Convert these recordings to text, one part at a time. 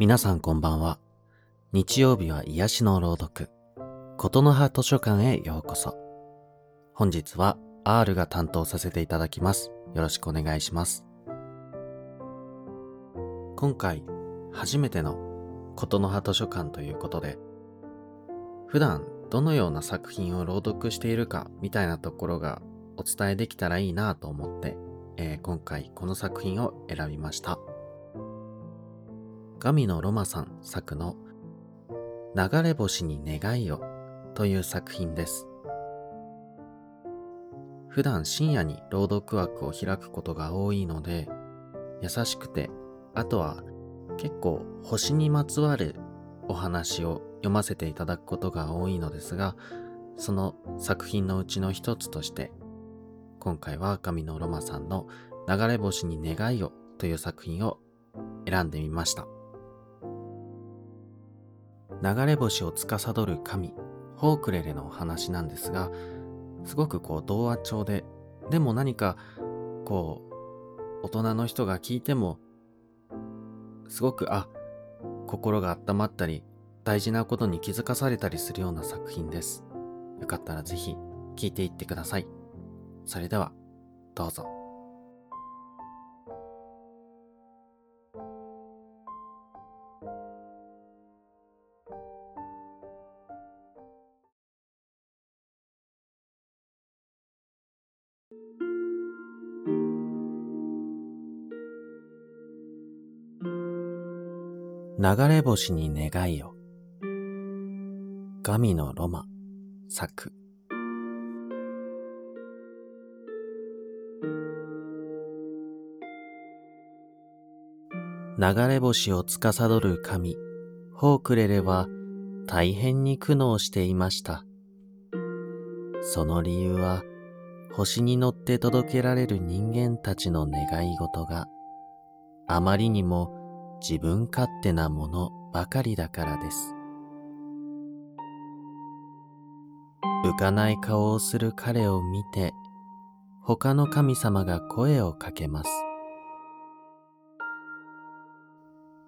皆さんこんばんは。日曜日は癒しの朗読、琴の葉図書館へようこそ。本日は R が担当させていただきます。よろしくお願いします。今回、初めての琴の葉図書館ということで、普段どのような作品を朗読しているかみたいなところがお伝えできたらいいなと思って、えー、今回この作品を選びました。神野ロマさん作の流れ星に願いをという作品です。普段深夜に朗読枠を開くことが多いので、優しくて、あとは結構星にまつわるお話を読ませていただくことが多いのですが、その作品のうちの一つとして、今回は神野ロマさんの流れ星に願いをという作品を選んでみました。流れ星を司る神、ホークレレのお話なんですが、すごくこう童話調で、でも何かこう、大人の人が聞いても、すごく、あ、心が温まったり、大事なことに気づかされたりするような作品です。よかったらぜひ聞いていってください。それでは、どうぞ。流れ星に願いを。神のロマ作。流れ星を司る神、ホークレレは大変に苦悩していました。その理由は、星に乗って届けられる人間たちの願い事があまりにも自分勝手なものばかりだからです。浮かない顔をする彼を見て、他の神様が声をかけます。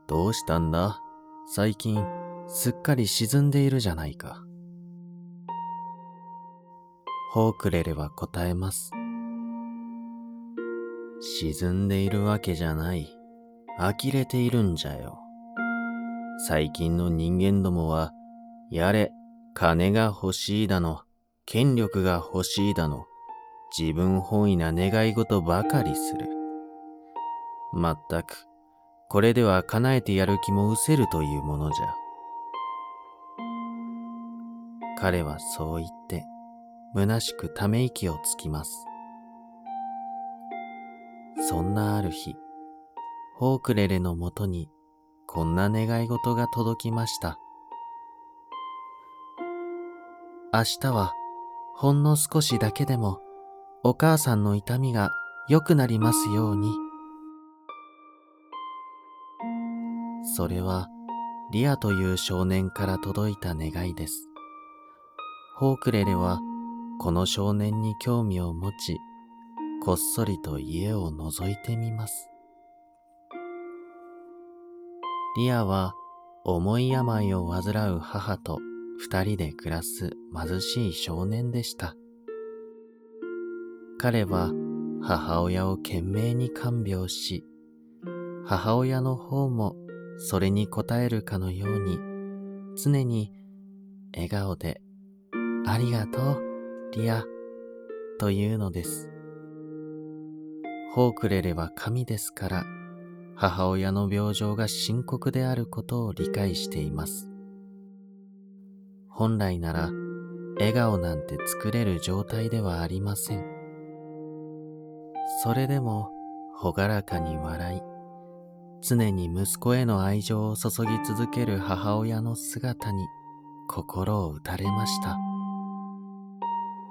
どうしたんだ？最近すっかり沈んでいるじゃないか。ホークレレは答えます。沈んでいるわけじゃない。呆れているんじゃよ。最近の人間どもは、やれ、金が欲しいだの、権力が欲しいだの、自分本位な願い事ばかりする。まったく、これでは叶えてやる気も失せるというものじゃ。彼はそう言って、虚しくため息をつきます。そんなある日、ホークレレのもとにこんな願い事が届きました。明日はほんの少しだけでもお母さんの痛みが良くなりますように。それはリアという少年から届いた願いです。ホークレレはこの少年に興味を持ち、こっそりと家を覗いてみます。リアは重い病を患う母と二人で暮らす貧しい少年でした。彼は母親を懸命に看病し、母親の方もそれに応えるかのように常に笑顔でありがとう、リア、というのです。ホークレレは神ですから母親の病状が深刻であることを理解しています。本来なら笑顔なんて作れる状態ではありません。それでも朗らかに笑い、常に息子への愛情を注ぎ続ける母親の姿に心を打たれました。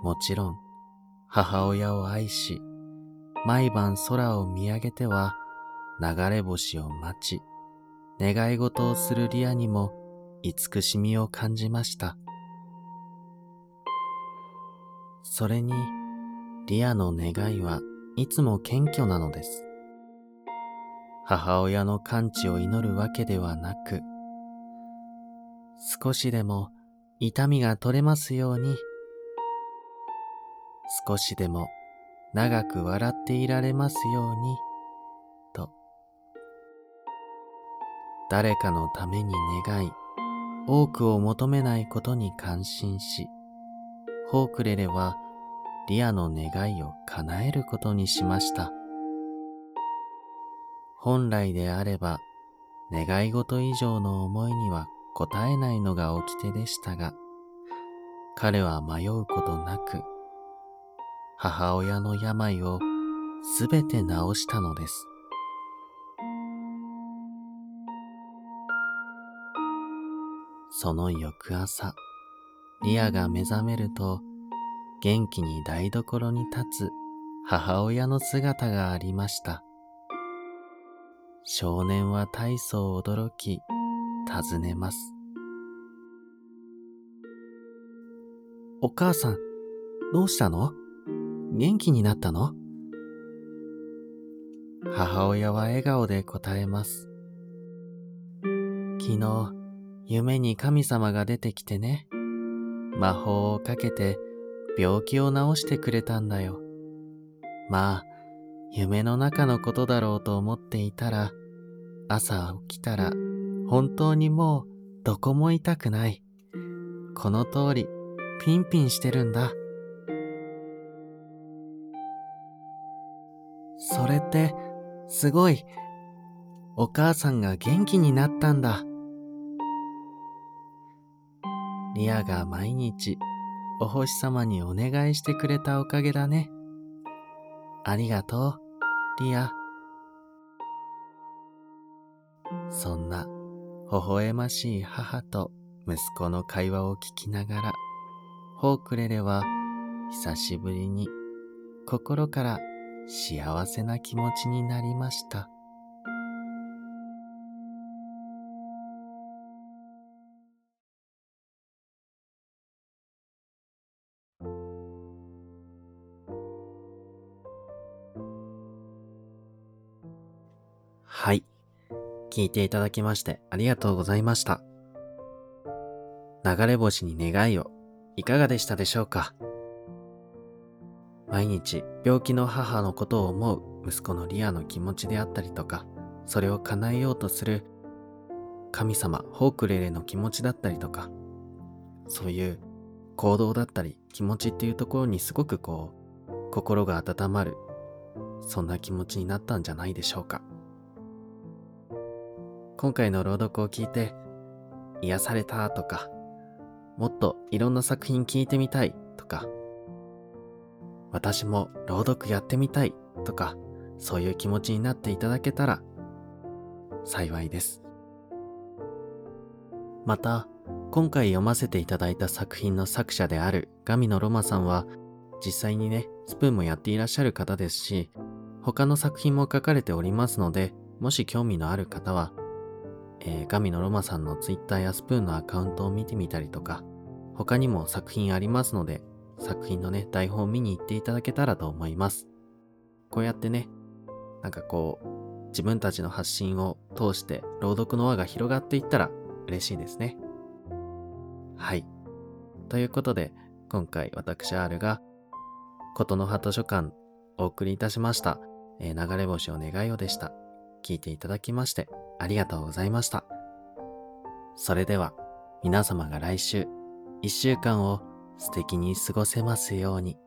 もちろん母親を愛し、毎晩空を見上げては流れ星を待ち、願い事をするリアにも慈しみを感じました。それに、リアの願いはいつも謙虚なのです。母親の完治を祈るわけではなく、少しでも痛みが取れますように、少しでも長く笑っていられますように、誰かのために願い、多くを求めないことに感心し、ホークレレはリアの願いを叶えることにしました。本来であれば、願い事以上の思いには応えないのが掟でしたが、彼は迷うことなく、母親の病をすべて治したのです。その翌朝、リアが目覚めると、元気に台所に立つ母親の姿がありました。少年は大層驚き、尋ねます。お母さん、どうしたの？元気になったの？母親は笑顔で答えます。昨日、夢に神様が出てきてね、魔法をかけて病気を治してくれたんだよ。まあ、夢の中のことだろうと思っていたら、朝起きたら本当にもうどこも痛くない。この通り、ピンピンしてるんだ。それって、すごい。お母さんが元気になったんだ。リアが毎日お星様にお願いしてくれたおかげだね。ありがとう、リア。そんな微笑ましい母と息子の会話を聞きながら、ホークレレは久しぶりに心から幸せな気持ちになりました。はい。聞いていただきましてありがとうございました。流れ星に願いをいかがでしたでしょうか？毎日病気の母のことを思う息子のリアの気持ちであったりとか、それを叶えようとする神様、ホークレレの気持ちだったりとか、そういう行動だったり気持ちっていうところにすごくこう、心が温まる、そんな気持ちになったんじゃないでしょうか。今回の朗読を聞いて癒されたとか、もっといろんな作品聞いてみたいとか、私も朗読やってみたいとか、そういう気持ちになっていただけたら幸いです。また、今回読ませていただいた作品の作者であるガミのロマさんは、実際にね、スプーンもやっていらっしゃる方ですし、他の作品も書かれておりますので、もし興味のある方は、えー、ガミのロマさんの Twitter やスプーンのアカウントを見てみたりとか、他にも作品ありますので、作品のね、台本を見に行っていただけたらと思います。こうやってね、なんかこう、自分たちの発信を通して朗読の輪が広がっていったら嬉しいですね。はい。ということで、今回私 R が、ことの葉図書館お送りいたしました、えー、流れ星を願いよでした。聞いていただきましてありがとうございました。それでは皆様が来週一週間を素敵に過ごせますように。